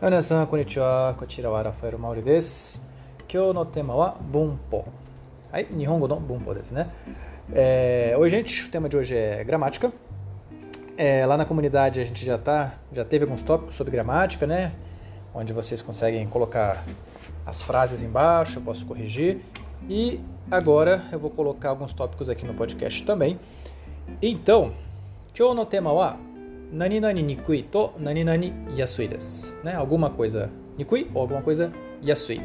皆さん、こんにちは。こちらはラファエル・マウリです。今日のテーマは文法。はい、日本語の文法ですね。É, oi, gente. O tema de hoje é gramática. É, lá na comunidade a gente já tá, já teve alguns tópicos sobre gramática, né? Onde vocês conseguem colocar as frases embaixo, eu posso corrigir. E agora eu vou colocar alguns tópicos aqui no podcast também. Então, 今日のテー nani nani nikui to nani nani yasui Alguma coisa nikui ou alguma coisa yasui.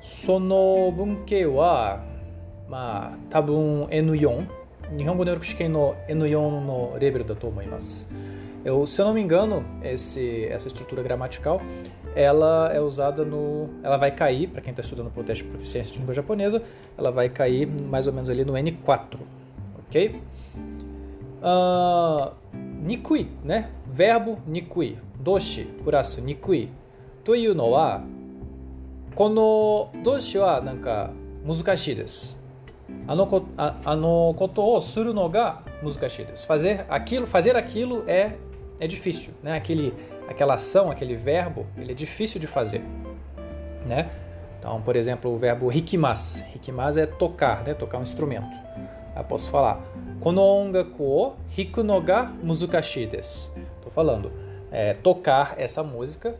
Sono bunke wa, ma, tabun N4. Nihongo Neurokushiken no N4 no level da tomoimasu. Se eu não me engano, esse, essa estrutura gramatical, ela é usada no, ela vai cair para quem está estudando para o teste de proficiência de língua japonesa, ela vai cair mais ou menos ali no N4, ok? Uh, nikui, ね、verbo 憎い、動詞プラス憎いというのは、この動詞はなんか難しいです。あのこああのことをするのが難しいです。Fazer aquilo, fazer aquilo é é difícil, né? Aquele, aquela ação, aquele verbo, ele é difícil de fazer, né? Então, por exemplo, o verbo hikimasu. Hikimasu é tocar, né? Tocar um instrumento. Eu posso falar, kono ongaku o hiku no ga muzukashi desu. Tô falando, é, tocar essa música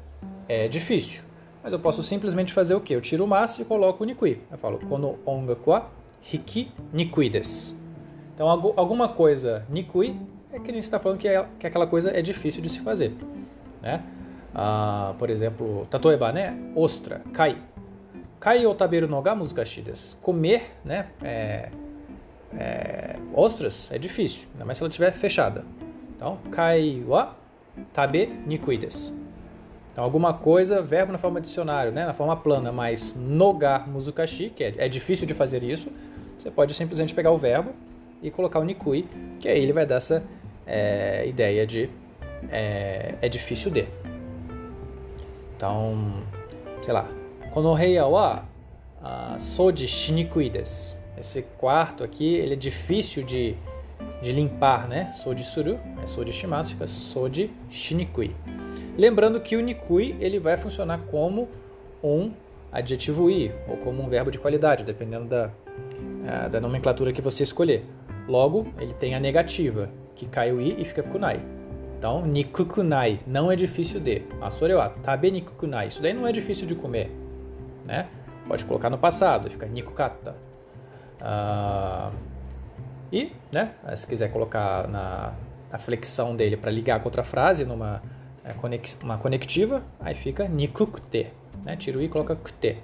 é difícil. Mas eu posso simplesmente fazer o quê? Eu tiro o mas e coloco o nikui. Eu falo, kono ongaku wa hiki nikui desu. Então, alguma coisa nikui é que nem está falando que, é, que aquela coisa é difícil de se fazer. Né? Ah, por exemplo, tatoeba, né? Ostra, kai. Kai o taberu no ga muzukashi desu. Comer, né? É, é, ostras é difícil, ainda mais se ela estiver fechada. Então, kai wa tabe nikui desu. Então, alguma coisa, verbo na forma dicionário, né? na forma plana, mas noga muzukashi, que é, é difícil de fazer isso, você pode simplesmente pegar o verbo e colocar o nikui, que aí ele vai dar essa é, ideia de é, é, difícil de. Então, sei lá, konoheya wa uh, soji shinikui desu. Esse quarto aqui, ele é difícil de, de limpar, né? Soji suru, é soji shimasu, fica soji shinikui. Lembrando que o nikui, ele vai funcionar como um adjetivo i, ou como um verbo de qualidade, dependendo da, uh, da nomenclatura que você escolher. Logo, ele tem a negativa, que cai o i e fica kunai. Então, nikukunai não é difícil de. Asore wa tabe nikukunai. Isso daí não é difícil de comer, né? Pode colocar no passado, fica nikukata. Uh, e, né, se quiser colocar na, na flexão dele para ligar com outra frase, numa é, conex, uma conectiva, aí fica nikukute. Né? Tira o i e coloca kute.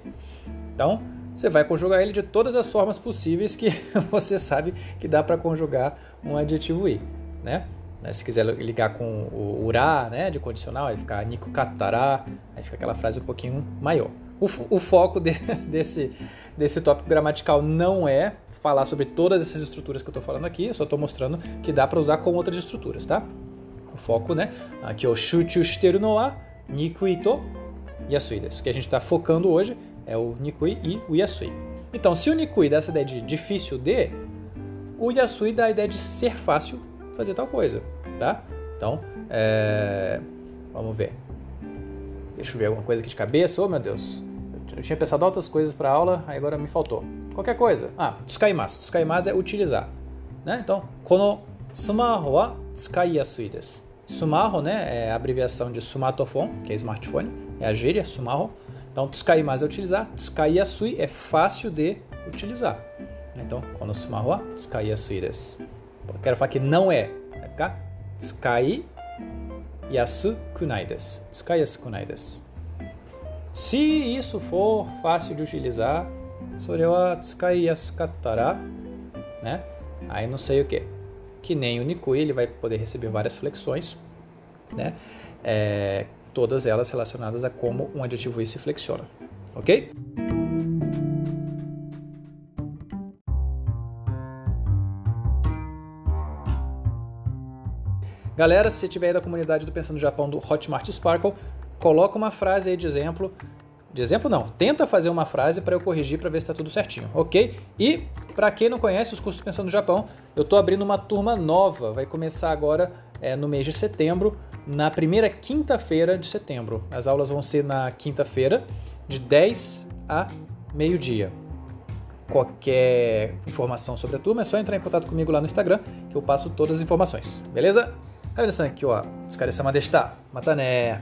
Então, você vai conjugar ele de todas as formas possíveis que você sabe que dá para conjugar um adjetivo i. Né? Se quiser ligar com o ura, né, de condicional, aí fica nikukatara, aí fica aquela frase um pouquinho maior. O, o foco de, desse, desse tópico gramatical não é falar sobre todas essas estruturas que eu estou falando aqui, eu só estou mostrando que dá para usar com outras estruturas, tá? O foco, né? Aqui o shuchu shiteru no wa nikui to yasui. O que a gente está focando hoje é o nikui e o yasui. Então, se o nikui dá essa ideia de difícil de, o yasui dá a ideia de ser fácil fazer tal coisa, tá? Então, é... vamos ver. Deixa eu ver alguma coisa aqui de cabeça. Oh, meu Deus. Eu tinha pensado outras coisas para aula, aí agora me faltou. Qualquer coisa. Ah, tsukaimasu. Tsukaimasu é utilizar. Né? Então, kono sumaho wa tsukai yasui desu. Sumaho, né, é a abreviação de smartphone, que é smartphone, é a gíria, sumaho. Então, tsukaimasu é utilizar, tsukai yasui é fácil de utilizar. Então, kono sumaho wa tsukai yasui desu. Quero falar que não é, vai ficar tsukai yasukunai desu. Tsukai desu. Se isso for fácil de utilizar, sore né? Aí não sei o que. Que nem o Nikui, ele vai poder receber várias flexões, né? É, todas elas relacionadas a como um adjetivo se flexiona, ok? Galera, se você tiver da comunidade do Pensando no Japão do Hotmart Sparkle, coloca uma frase aí de exemplo de exemplo não, tenta fazer uma frase para eu corrigir para ver se está tudo certinho, ok? E para quem não conhece os cursos Pensando no Japão, eu estou abrindo uma turma nova, vai começar agora é, no mês de setembro, na primeira quinta-feira de setembro. As aulas vão ser na quinta-feira, de 10 a meio-dia. Qualquer informação sobre a turma é só entrar em contato comigo lá no Instagram, que eu passo todas as informações, beleza? Aí, aqui, ó, お疲れ様でした。またね